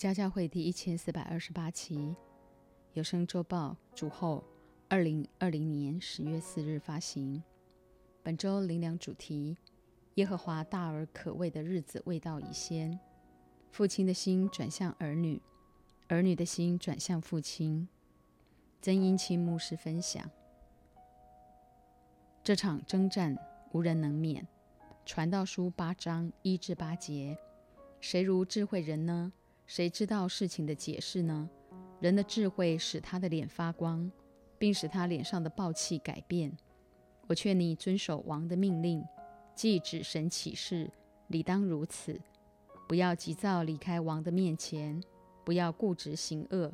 家教会第一千四百二十八期有声周报主后，二零二零年十月四日发行。本周灵粮主题：耶和华大而可畏的日子未到已先。父亲的心转向儿女，儿女的心转向父亲。曾英清牧师分享：这场征战无人能免。传道书八章一至八节：谁如智慧人呢？谁知道事情的解释呢？人的智慧使他的脸发光，并使他脸上的暴气改变。我劝你遵守王的命令，既指神启示，理当如此。不要急躁离开王的面前，不要固执行恶，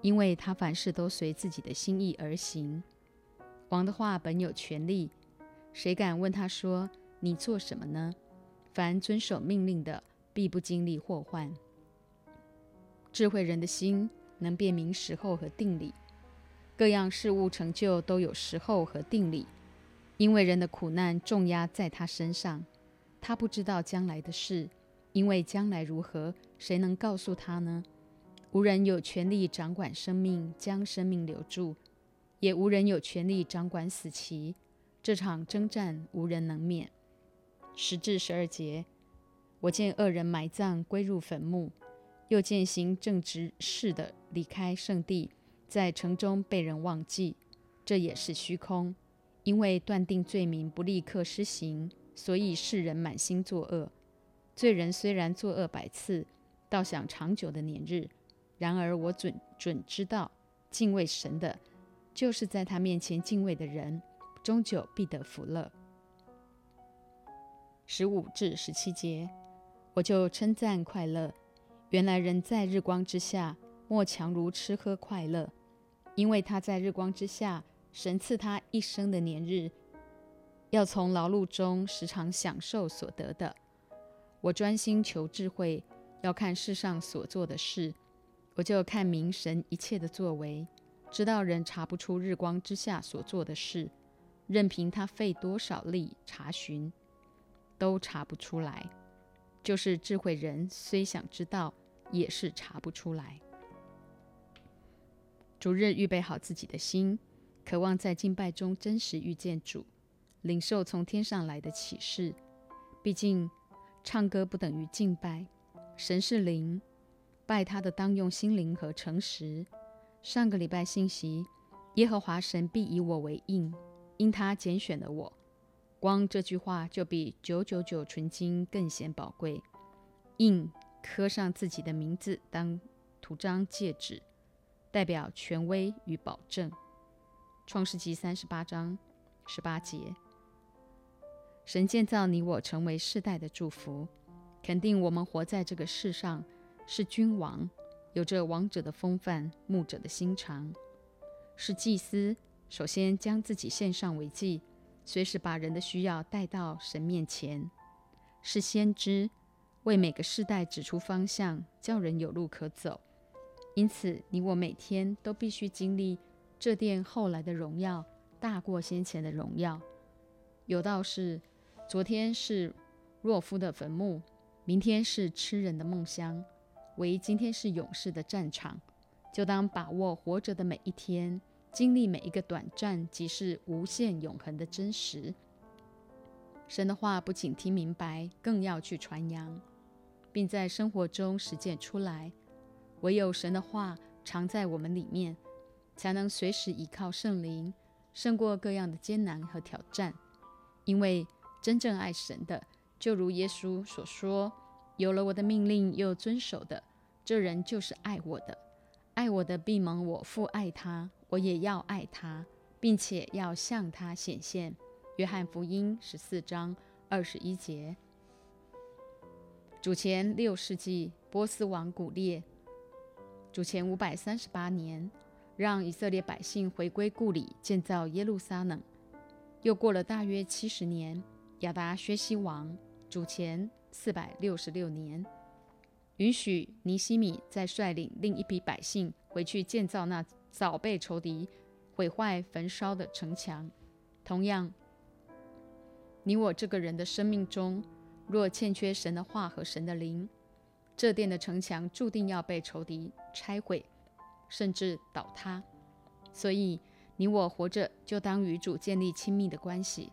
因为他凡事都随自己的心意而行。王的话本有权利，谁敢问他说：“你做什么呢？”凡遵守命令的，必不经历祸患。智慧人的心能辨明时候和定理，各样事物成就都有时候和定理，因为人的苦难重压在他身上，他不知道将来的事，因为将来如何，谁能告诉他呢？无人有权利掌管生命，将生命留住，也无人有权利掌管死期。这场征战无人能免。十至十二节，我见恶人埋葬，归入坟墓。又见行正直事的离开圣地，在城中被人忘记，这也是虚空，因为断定罪名不立刻施行，所以世人满心作恶。罪人虽然作恶百次，倒想长久的年日，然而我准准知道，敬畏神的，就是在他面前敬畏的人，终究必得福乐。十五至十七节，我就称赞快乐。原来人在日光之下，莫强如吃喝快乐，因为他在日光之下，神赐他一生的年日，要从劳碌中时常享受所得的。我专心求智慧，要看世上所做的事，我就看明神一切的作为，知道人查不出日光之下所做的事，任凭他费多少力查询，都查不出来。就是智慧人虽想知道，也是查不出来。逐日预备好自己的心，渴望在敬拜中真实遇见主，领受从天上来的启示。毕竟，唱歌不等于敬拜，神是灵，拜他的当用心灵和诚实。上个礼拜信息，耶和华神必以我为印，因他拣选了我。光这句话就比九九九纯金更显宝贵。印刻上自己的名字当图章戒指，代表权威与保证。创世纪三十八章十八节，神建造你我成为世代的祝福，肯定我们活在这个世上是君王，有着王者的风范，牧者的心肠，是祭司，首先将自己献上为祭。随时把人的需要带到神面前，是先知为每个世代指出方向，叫人有路可走。因此，你我每天都必须经历这殿后来的荣耀，大过先前的荣耀。有道是：昨天是懦夫的坟墓，明天是吃人的梦乡，唯今天是勇士的战场。就当把握活着的每一天。经历每一个短暂，即是无限永恒的真实。神的话不仅听明白，更要去传扬，并在生活中实践出来。唯有神的话常在我们里面，才能随时依靠圣灵，胜过各样的艰难和挑战。因为真正爱神的，就如耶稣所说：“有了我的命令又遵守的，这人就是爱我的。爱我的必蒙我父爱他。”我也要爱他，并且要向他显现。约翰福音十四章二十一节。主前六世纪，波斯王古列；主前五百三十八年，让以色列百姓回归故里，建造耶路撒冷。又过了大约七十年，亚达薛西王主前四百六十六年，允许尼西米再率领另一批百姓回去建造那。早被仇敌毁坏、焚烧的城墙。同样，你我这个人的生命中，若欠缺神的话和神的灵，这殿的城墙注定要被仇敌拆毁，甚至倒塌。所以，你我活着就当与主建立亲密的关系，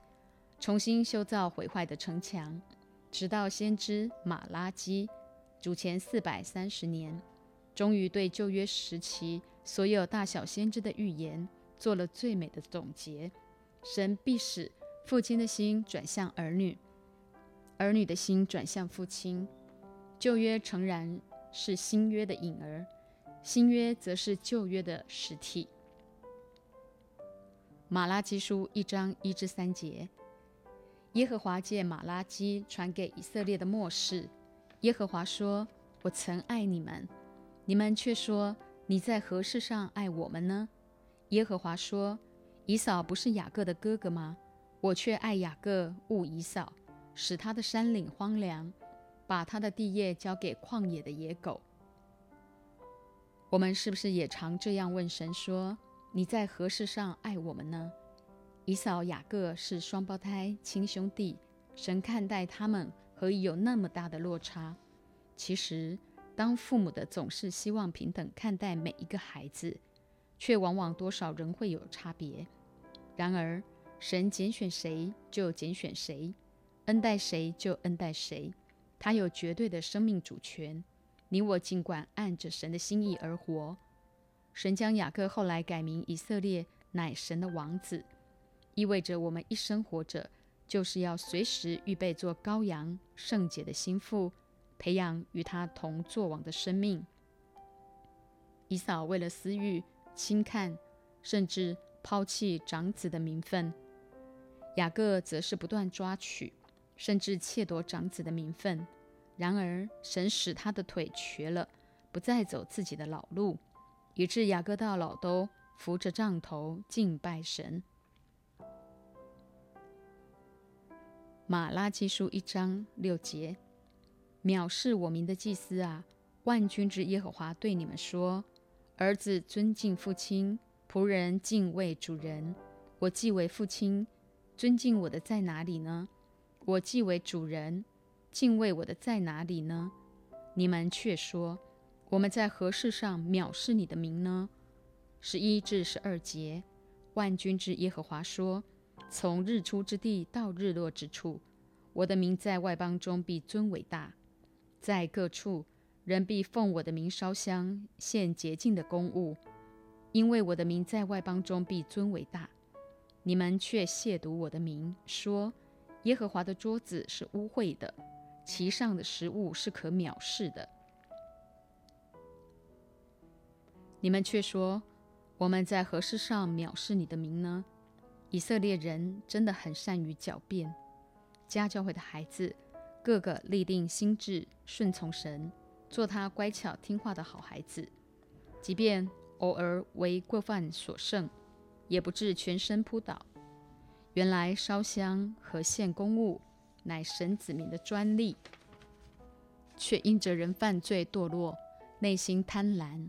重新修造毁坏的城墙，直到先知马拉基主前四百三十年，终于对旧约时期所有大小先知的预言做了最美的总结。神必使父亲的心转向儿女，儿女的心转向父亲。旧约诚然是新约的影儿，新约则是旧约的实体。马拉基书一章一至三节，耶和华借马拉基传给以色列的末世。耶和华说：“我曾爱你们，你们却说你在何事上爱我们呢？”耶和华说：“以扫不是雅各的哥哥吗？我却爱雅各，恶以扫，使他的山岭荒凉，把他的地业交给旷野的野狗。”我们是不是也常这样问神说？你在何事上爱我们呢？以扫、雅各是双胞胎亲兄弟，神看待他们何以有那么大的落差？其实，当父母的总是希望平等看待每一个孩子，却往往多少人会有差别。然而，神拣选谁就拣选谁，恩待谁就恩待谁，他有绝对的生命主权。你我尽管按着神的心意而活。神将雅各后来改名以色列，乃神的王子，意味着我们一生活着，就是要随时预备做羔羊圣洁的心腹，培养与他同作王的生命。以扫为了私欲轻看，甚至抛弃长子的名分；雅各则是不断抓取，甚至窃夺长子的名分。然而神使他的腿瘸了，不再走自己的老路。以致雅各到老都扶着杖头敬拜神。马拉基书一章六节：藐视我民的祭司啊，万军之耶和华对你们说：儿子尊敬父亲，仆人敬畏主人。我既为父亲，尊敬我的在哪里呢？我既为主人，敬畏我的在哪里呢？你们却说。我们在何事上藐视你的名呢？十一至十二节，万军之耶和华说：“从日出之地到日落之处，我的名在外邦中必尊伟大，在各处人必奉我的名烧香献洁净的公物，因为我的名在外邦中必尊伟大。你们却亵渎我的名，说耶和华的桌子是污秽的，其上的食物是可藐视的。”你们却说我们在何事上藐视你的名呢？以色列人真的很善于狡辩。家教会的孩子，个个立定心志，顺从神，做他乖巧听话的好孩子。即便偶尔为过犯所胜，也不至全身扑倒。原来烧香和献公物乃神子民的专利，却因着人犯罪堕落，内心贪婪。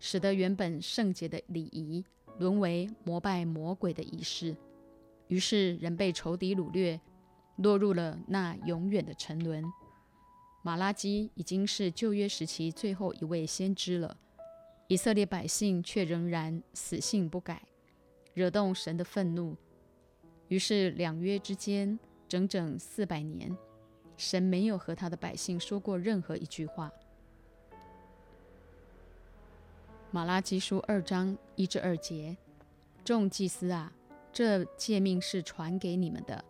使得原本圣洁的礼仪沦为膜拜魔鬼的仪式，于是人被仇敌掳掠，落入了那永远的沉沦。马拉基已经是旧约时期最后一位先知了，以色列百姓却仍然死性不改，惹动神的愤怒。于是两约之间整整四百年，神没有和他的百姓说过任何一句话。马拉基书二章一至二节，众祭司啊，这诫命是传给你们的。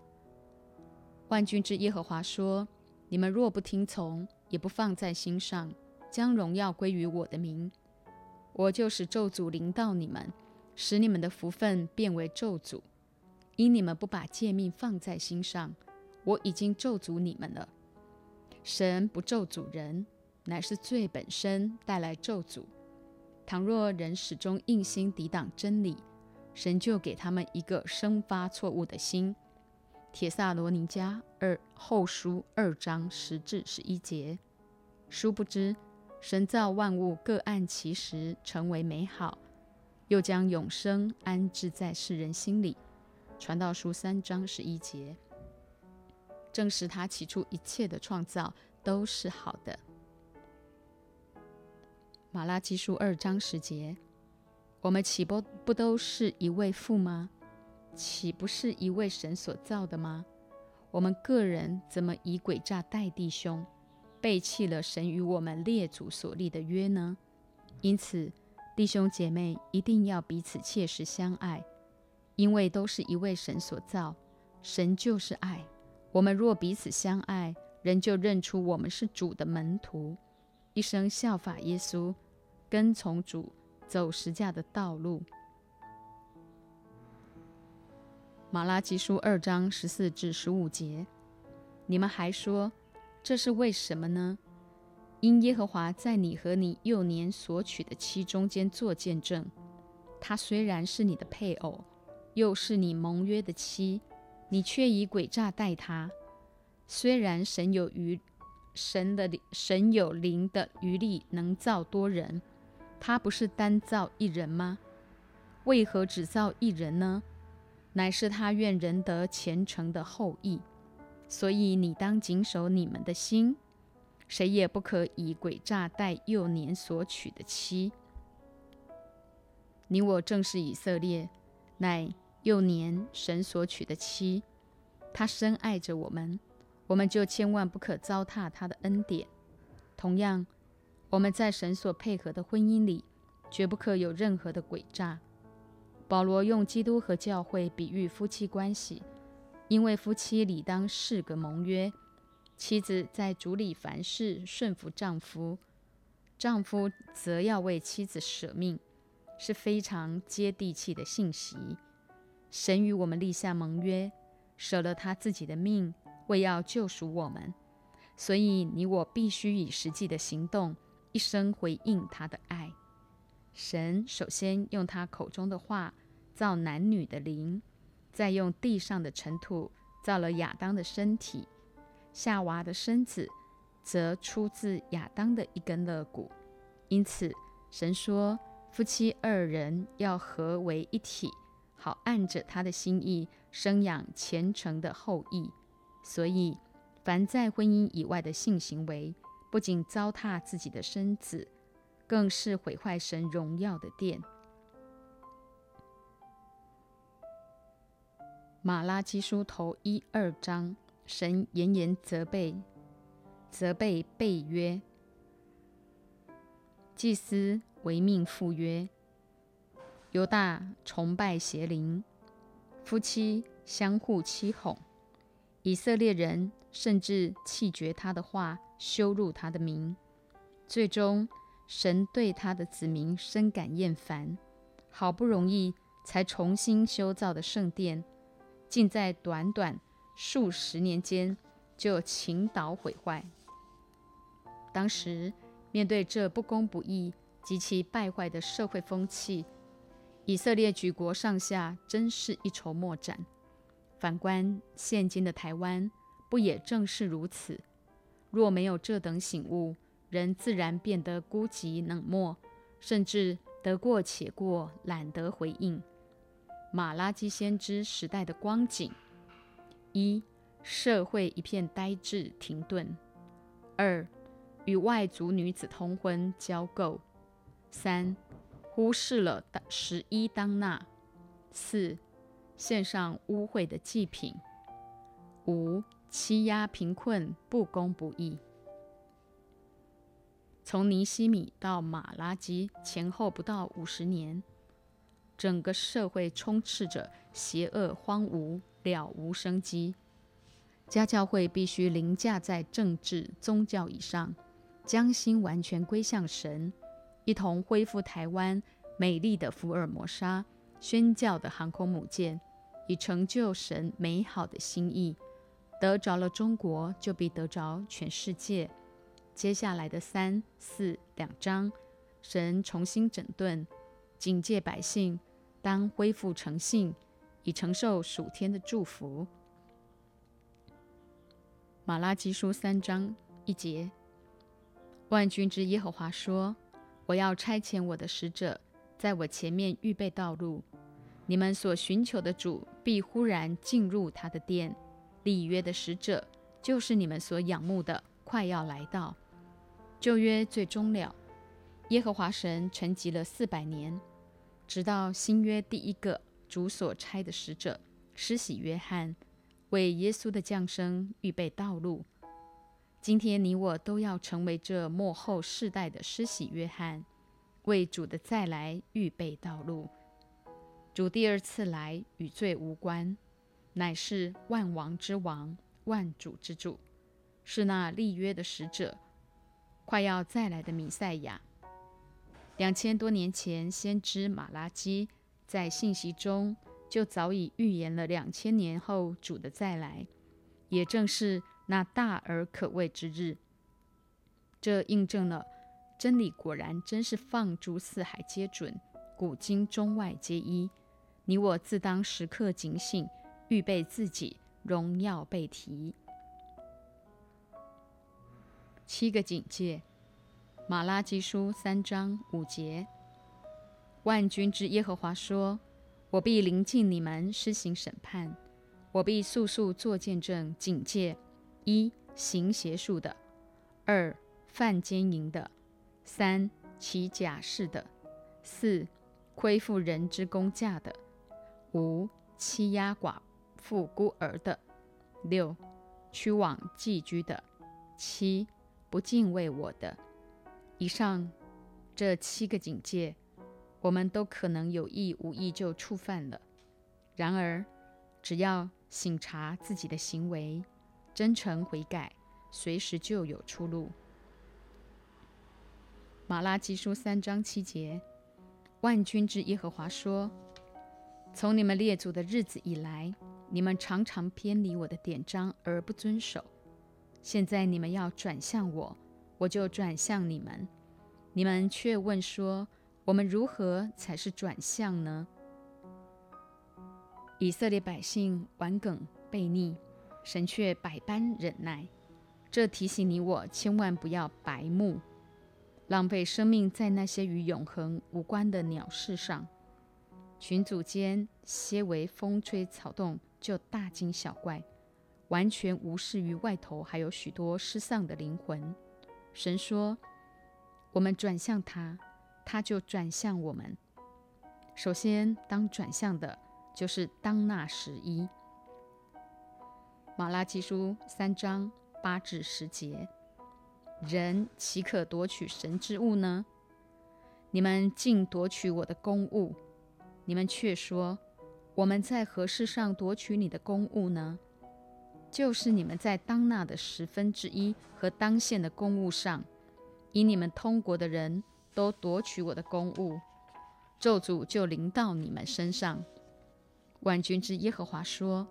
万军之耶和华说：你们若不听从，也不放在心上，将荣耀归于我的名，我就使咒诅临到你们，使你们的福分变为咒诅。因你们不把诫命放在心上，我已经咒诅你们了。神不咒诅人，乃是罪本身带来咒诅。倘若人始终硬心抵挡真理，神就给他们一个生发错误的心。铁萨罗尼迦二后书二章十至十一节。殊不知，神造万物各按其时成为美好，又将永生安置在世人心里。传道书三章十一节，正是他起初一切的创造都是好的。马拉基书二章十节：我们岂不不都是一位父吗？岂不是一位神所造的吗？我们个人怎么以诡诈待弟兄，背弃了神与我们列祖所立的约呢？因此，弟兄姐妹一定要彼此切实相爱，因为都是一位神所造，神就是爱。我们若彼此相爱，人就认出我们是主的门徒。一生效法耶稣，跟从主走十架的道路。马拉基书二章十四至十五节，你们还说这是为什么呢？因耶和华在你和你幼年所娶的妻中间做见证，他虽然是你的配偶，又是你盟约的妻，你却以诡诈待他。虽然神有余。神的神有灵的余力，能造多人。他不是单造一人吗？为何只造一人呢？乃是他愿人得虔诚的后裔。所以你当谨守你们的心，谁也不可以诡诈待幼年所娶的妻。你我正是以色列，乃幼年神所娶的妻。他深爱着我们。我们就千万不可糟蹋他的恩典。同样，我们在神所配合的婚姻里，绝不可有任何的诡诈。保罗用基督和教会比喻夫妻关系，因为夫妻理当是个盟约。妻子在主里凡事顺服丈夫，丈夫则要为妻子舍命，是非常接地气的信息。神与我们立下盟约，舍了他自己的命。为要救赎我们，所以你我必须以实际的行动，一生回应他的爱。神首先用他口中的话造男女的灵，再用地上的尘土造了亚当的身体。夏娃的身子则出自亚当的一根肋骨。因此，神说夫妻二人要合为一体，好按着他的心意生养虔诚的后裔。所以，凡在婚姻以外的性行为，不仅糟蹋自己的身子，更是毁坏神荣耀的殿。马拉基书头一二章，神严严责备，责备背约，祭司违命赴约，犹大崇拜邪灵，夫妻相互欺哄。以色列人甚至弃绝他的话，羞辱他的名。最终，神对他的子民深感厌烦。好不容易才重新修造的圣殿，竟在短短数十年间就倾倒毁坏。当时面对这不公不义及其败坏的社会风气，以色列举国上下真是一筹莫展。反观现今的台湾，不也正是如此？若没有这等醒悟，人自然变得孤寂冷漠，甚至得过且过，懒得回应。马拉基先知时代的光景：一、社会一片呆滞停顿；二、与外族女子通婚交媾；三、忽视了十一当纳；四。献上污秽的祭品，五欺压贫困，不公不义。从尼西米到马拉基前后不到五十年，整个社会充斥着邪恶、荒芜、了无生机。家教会必须凌驾在政治、宗教以上，将心完全归向神，一同恢复台湾美丽的福尔摩沙宣教的航空母舰。以成就神美好的心意，得着了中国，就必得着全世界。接下来的三四两章，神重新整顿，警戒百姓，当恢复诚信，以承受属天的祝福。马拉基书三章一节，万军之耶和华说：“我要差遣我的使者，在我前面预备道路。”你们所寻求的主必忽然进入他的殿，立约的使者就是你们所仰慕的，快要来到。旧约最终了，耶和华神沉寂了四百年，直到新约第一个主所差的使者施洗约翰为耶稣的降生预备道路。今天你我都要成为这末后世代的施洗约翰，为主的再来预备道路。主第二次来与罪无关，乃是万王之王、万主之主，是那立约的使者，快要再来的弥赛亚。两千多年前，先知马拉基在信息中就早已预言了两千年后主的再来，也正是那大而可畏之日。这印证了真理，果然真是放诸四海皆准，古今中外皆一。你我自当时刻警醒，预备自己，荣耀被提。七个警戒。马拉基书三章五节，万军之耶和华说：“我必临近你们，施行审判；我必速速作见证，警戒：一行邪术的；二犯奸淫的；三起假誓的；四亏负人之公价的；五欺压寡妇孤儿的；六屈枉寄居的；七不敬畏我的。”以上这七个警戒，我们都可能有意无意就触犯了。然而，只要醒察自己的行为，真诚悔改，随时就有出路。马拉基书三章七节，万军之耶和华说：“从你们列祖的日子以来，你们常常偏离我的典章而不遵守。现在你们要转向我。”我就转向你们，你们却问说：“我们如何才是转向呢？”以色列百姓顽梗悖逆，神却百般忍耐。这提醒你我，千万不要白目，浪费生命在那些与永恒无关的鸟事上。群组间些为风吹草动，就大惊小怪，完全无视于外头还有许多失丧的灵魂。神说：“我们转向他，他就转向我们。首先，当转向的就是当那十一。马拉基书三章八至十节：人岂可夺取神之物呢？你们竟夺取我的公物！你们却说：我们在何事上夺取你的公物呢？”就是你们在当纳的十分之一和当县的公务上，以你们通国的人都夺取我的公务，咒诅就临到你们身上。万军之耶和华说：“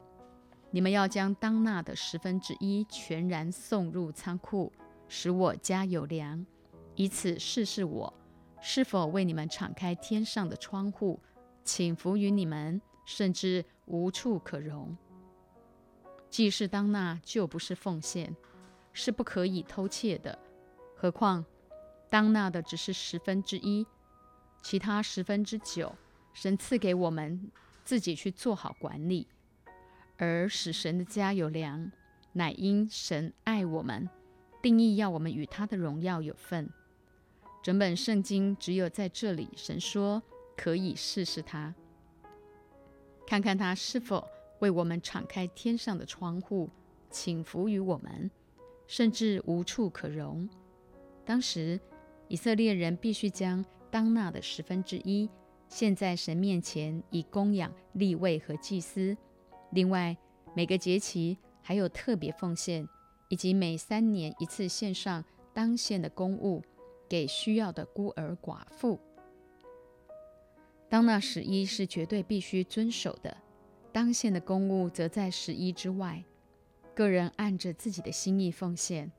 你们要将当纳的十分之一全然送入仓库，使我家有粮，以此试试我是否为你们敞开天上的窗户，请服于你们，甚至无处可容。”既是当纳，就不是奉献，是不可以偷窃的。何况当纳的只是十分之一，其他十分之九，神赐给我们自己去做好管理，而使神的家有粮，乃因神爱我们，定义要我们与他的荣耀有份。整本圣经只有在这里，神说可以试试他，看看他是否。为我们敞开天上的窗户，请服于我们，甚至无处可容。当时，以色列人必须将当纳的十分之一献在神面前，以供养立位和祭司。另外，每个节期还有特别奉献，以及每三年一次献上当献的公物，给需要的孤儿寡妇。当纳十一是绝对必须遵守的。当献的公物则在十一之外，个人按着自己的心意奉献，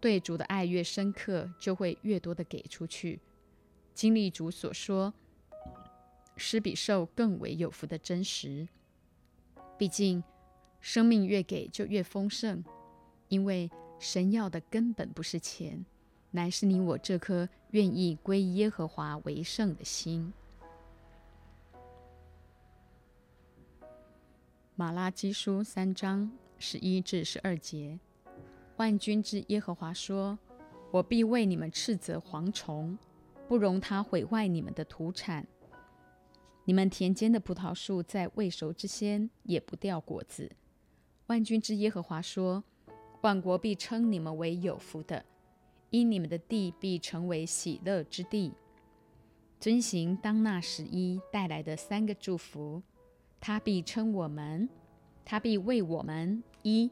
对主的爱越深刻，就会越多的给出去。经历主所说“施比受更为有福”的真实。毕竟，生命越给就越丰盛，因为神要的根本不是钱，乃是你我这颗愿意归耶和华为圣的心。马拉基书三章十一至十二节，万军之耶和华说：“我必为你们斥责蝗虫，不容他毁坏你们的土产。你们田间的葡萄树在未熟之先也不掉果子。万军之耶和华说：万国必称你们为有福的，因你们的地必成为喜乐之地。遵行当那十一带来的三个祝福，他必称我们，他必为我们一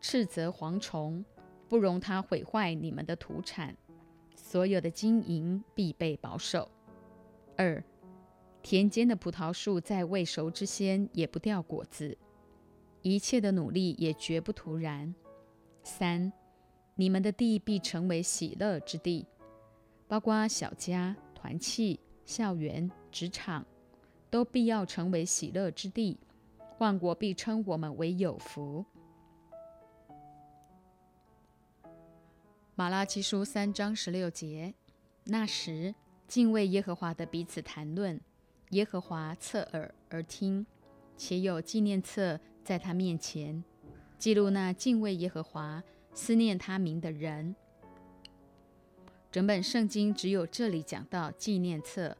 斥责蝗虫，不容他毁坏你们的土产，所有的金银必被保守。二田间的葡萄树在未熟之先也不掉果子，一切的努力也绝不徒然。三你们的地必成为喜乐之地，包括小家。团契、校园、职场，都必要成为喜乐之地。万国必称我们为有福。马拉基书三章十六节：那时，敬畏耶和华的彼此谈论，耶和华侧耳而听，且有纪念册在他面前，记录那敬畏耶和华、思念他名的人。整本圣经只有这里讲到纪念册，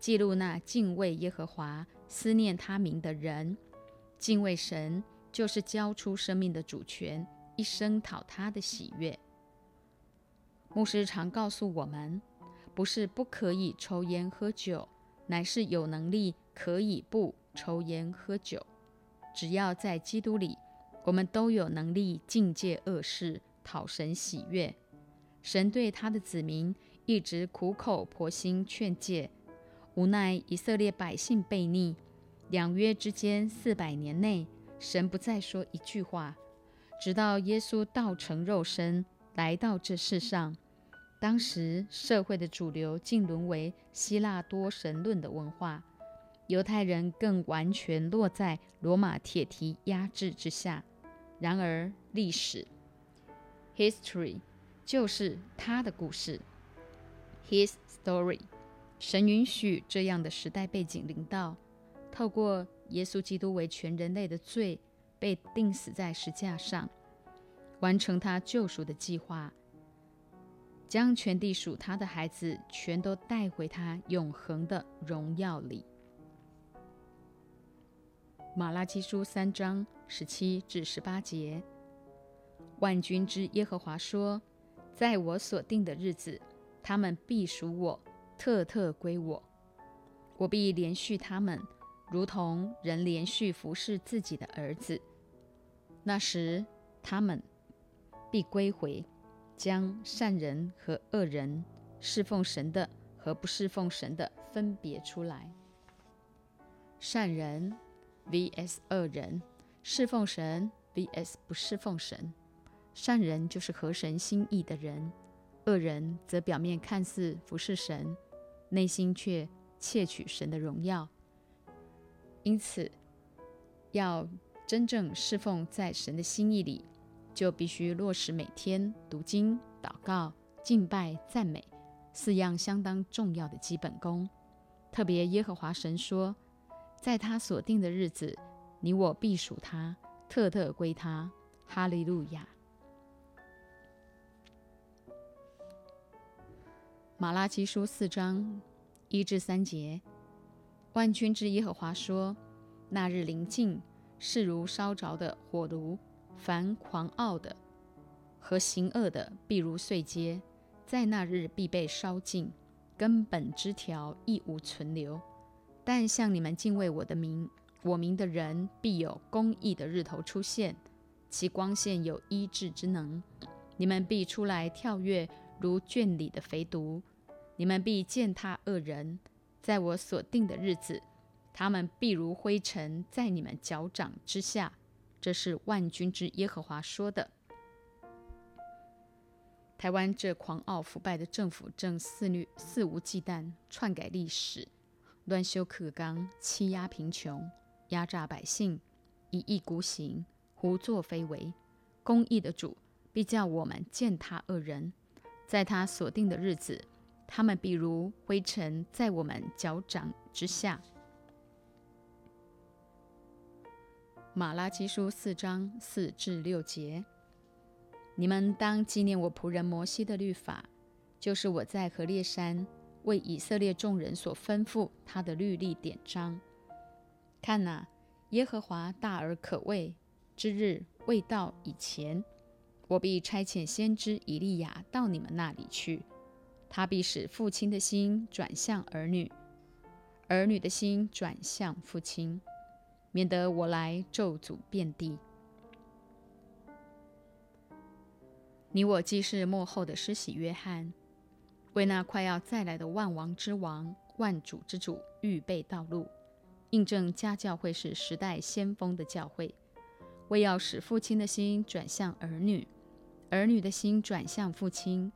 记录那敬畏耶和华、思念他名的人。敬畏神就是交出生命的主权，一生讨他的喜悦。牧师常告诉我们，不是不可以抽烟喝酒，乃是有能力可以不抽烟喝酒。只要在基督里，我们都有能力境戒恶事，讨神喜悦。神对他的子民一直苦口婆心劝诫，无奈以色列百姓悖逆，两约之间四百年内，神不再说一句话，直到耶稣道成肉身来到这世上。当时社会的主流竟沦为希腊多神论的文化，犹太人更完全落在罗马铁蹄压制之下。然而历史，history。就是他的故事，His story。神允许这样的时代背景临到，透过耶稣基督为全人类的罪被钉死在石架上，完成他救赎的计划，将全地属他的孩子全都带回他永恒的荣耀里。马拉基书三章十七至十八节，万军之耶和华说。在我所定的日子，他们必属我，特特归我。我必连续他们，如同人连续服侍自己的儿子。那时，他们必归回，将善人和恶人、侍奉神的和不侍奉神的分别出来。善人 vs 恶人，侍奉神 vs 不侍奉神。善人就是合神心意的人，恶人则表面看似服侍神，内心却窃取神的荣耀。因此，要真正侍奉在神的心意里，就必须落实每天读经、祷告、敬拜、赞美四样相当重要的基本功。特别耶和华神说，在他所定的日子，你我必属他，特特归他。哈利路亚。马拉基书四章一至三节，万军之耶和华说：“那日临近，势如烧着的火炉；凡狂傲的和行恶的，必如碎秸，在那日必被烧尽，根本枝条亦无存留。但向你们敬畏我的名，我名的人，必有公义的日头出现，其光线有医治之能。你们必出来跳跃，如圈里的肥犊。”你们必践踏恶人，在我所定的日子，他们必如灰尘在你们脚掌之下。这是万军之耶和华说的。台湾这狂傲腐败的政府正肆虐、肆无忌惮篡改历史，乱修课纲，欺压贫穷，压榨百姓，一意孤行，胡作非为。公义的主必叫我们践踏恶人，在他所定的日子。他们比如灰尘，在我们脚掌之下。马拉基书四章四至六节：你们当纪念我仆人摩西的律法，就是我在何烈山为以色列众人所吩咐他的律例典章。看哪，耶和华大而可畏之日未到以前，我必差遣先知以利亚到你们那里去，他必使父亲的心转向儿女，儿女的心转向父亲，免得我来咒诅遍地。你我既是幕后的施洗约翰，为那快要再来的万王之王、万主之主预备道路，印证家教会是时代先锋的教会，为要使父亲的心转向儿女，儿女的心转向父亲，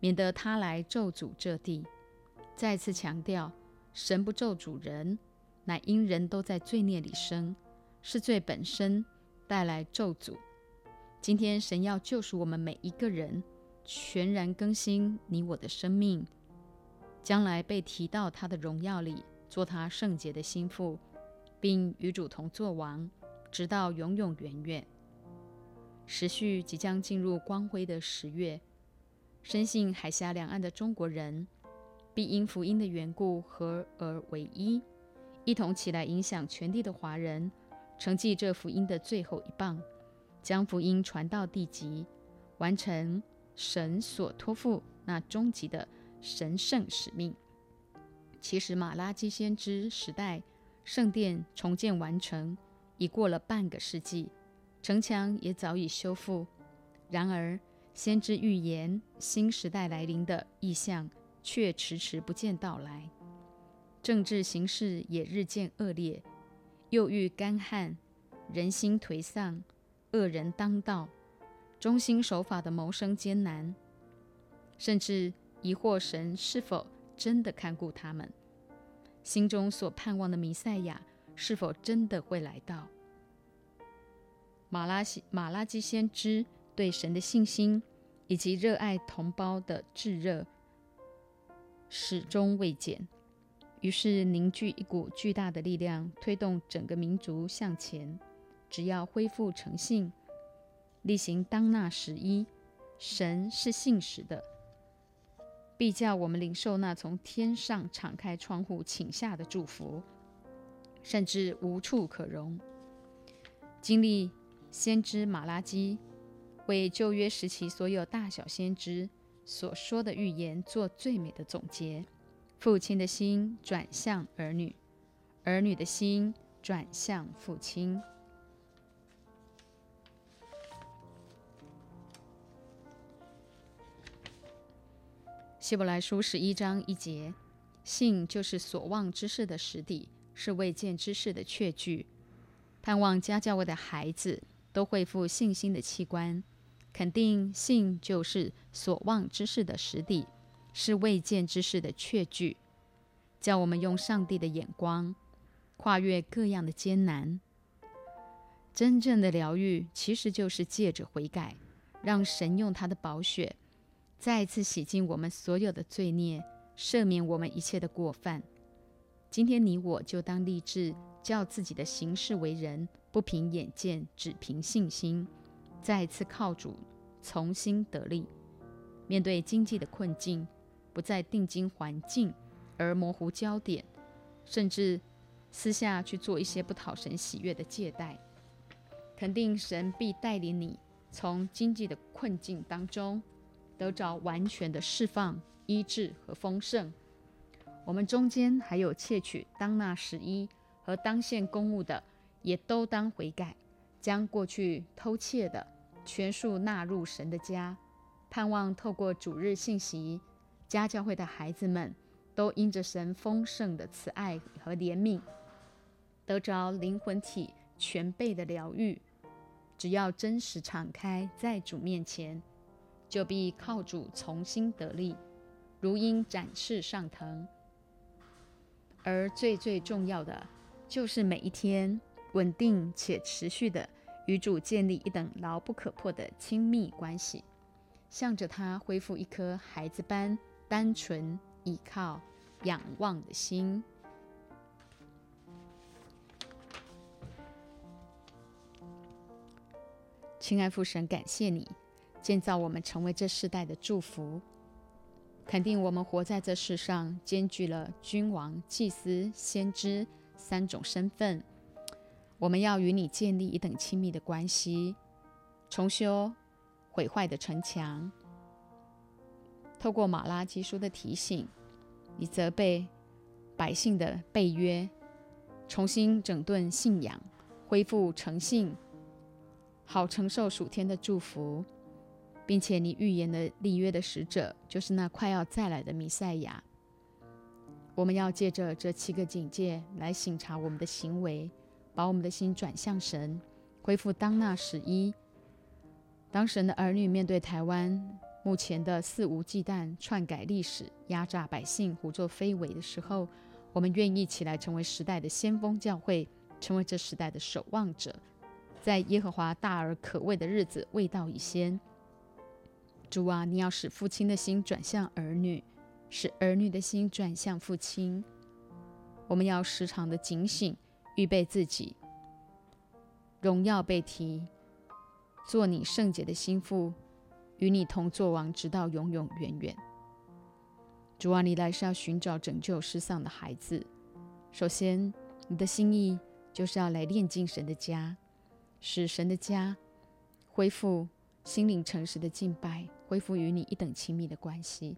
免得他来咒诅这地。再次强调，神不咒诅人，乃因人都在罪孽里生，是罪本身带来咒诅。今天，神要救赎我们每一个人，全然更新你我的生命，将来被提到他的荣耀里，做他圣洁的心腹，并与主同作王，直到永永远远。时序即将进入光辉的十月，深信海峡两岸的中国人必因福音的缘故合而为一，一同起来影响全地的华人，承继这福音的最后一棒。将福音传到地极，完成神所托付那终极的神圣使命。其实，马拉基先知时代圣殿重建完成，已过了半个世纪，城墙也早已修复。然而，先知预言新时代来临的意象却迟迟不见到来。政治形势也日渐恶劣，又遇干旱，人心颓丧。恶人当道，忠心守法的谋生艰难，甚至疑惑神是否真的看顾他们，心中所盼望的弥赛亚是否真的会来到？马拉西马拉基先知对神的信心以及热爱同胞的炙热始终未减，于是凝聚一股巨大的力量，推动整个民族向前。只要恢复诚信，例行当纳十一，神是信实的，必叫我们领受那从天上敞开窗户请下的祝福，甚至无处可容。经历先知马拉基为旧约时期所有大小先知所说的预言做最美的总结：父亲的心转向儿女，儿女的心转向父亲。希伯来书十一章一节，信就是所望之事的实底，是未见之事的确据。盼望家教会的孩子都恢复信心的器官，肯定信就是所望之事的实底，是未见之事的确据。叫我们用上帝的眼光，跨越各样的艰难。真正的疗愈，其实就是借着悔改，让神用他的宝血。再次洗净我们所有的罪孽，赦免我们一切的过犯。今天你我就当立志，叫自己的行事为人不凭眼见，只凭信心。再次靠主，重新得力。面对经济的困境，不再定睛环境而模糊焦点，甚至私下去做一些不讨神喜悦的借贷。肯定神必带领你从经济的困境当中。得着完全的释放、医治和丰盛。我们中间还有窃取当纳十一和当献公务的，也都当悔改，将过去偷窃的全数纳入神的家。盼望透过主日信息，家教会的孩子们都因着神丰盛的慈爱和怜悯，得着灵魂体全备的疗愈。只要真实敞开在主面前。就必靠主重新得力，如鹰展翅上腾。而最最重要的，就是每一天稳定且持续的与主建立一等牢不可破的亲密关系，向着他恢复一颗孩子般单纯、倚靠、仰望的心。亲爱父神，感谢你。建造我们成为这世代的祝福，肯定我们活在这世上，兼具了君王、祭司、先知三种身份。我们要与你建立一等亲密的关系，重修毁坏的城墙。透过马拉基书的提醒，你责备百姓的背约，重新整顿信仰，恢复诚信，好承受属天的祝福，并且你预言的立约的使者，就是那快要再来的弥赛亚。我们要借着这七个警戒来省察我们的行为。把我们的心转向神，恢复当那时一。当神的儿女面对台湾目前的肆无忌惮篡改历史、压榨百姓、胡作非为的时候，我们愿意起来成为时代的先锋教会，成为这时代的守望者，在耶和华大而可畏的日子未到已先。主啊，你要使父亲的心转向儿女，使儿女的心转向父亲。我们要时常的警醒。预备自己，荣耀被提，做你圣洁的心腹，与你同作王，直到永永远远。主啊，你来是要寻找拯救失丧的孩子。首先，你的心意就是要来炼净神的家，使神的家恢复心灵诚实的敬拜，恢复与你一等亲密的关系，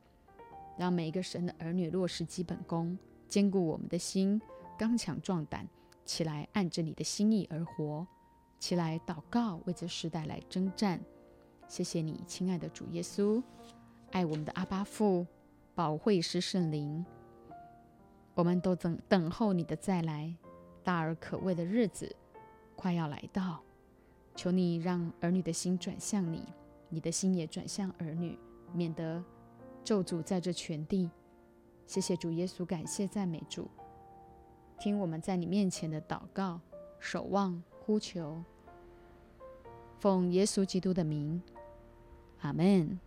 让每一个神的儿女落实基本功，坚固我们的心，刚强壮胆。起来，按着你的心意而活；起来祷告，为这时代来征战。谢谢你，亲爱的主耶稣，爱我们的阿巴父，保惠师圣灵。我们都等等候你的再来，大而可畏的日子快要来到。求你让儿女的心转向你，你的心也转向儿女，免得咒诅在这全地。谢谢主耶稣，感谢赞美主。听我们在你面前的祷告、守望、呼求，奉耶稣基督的名，阿门。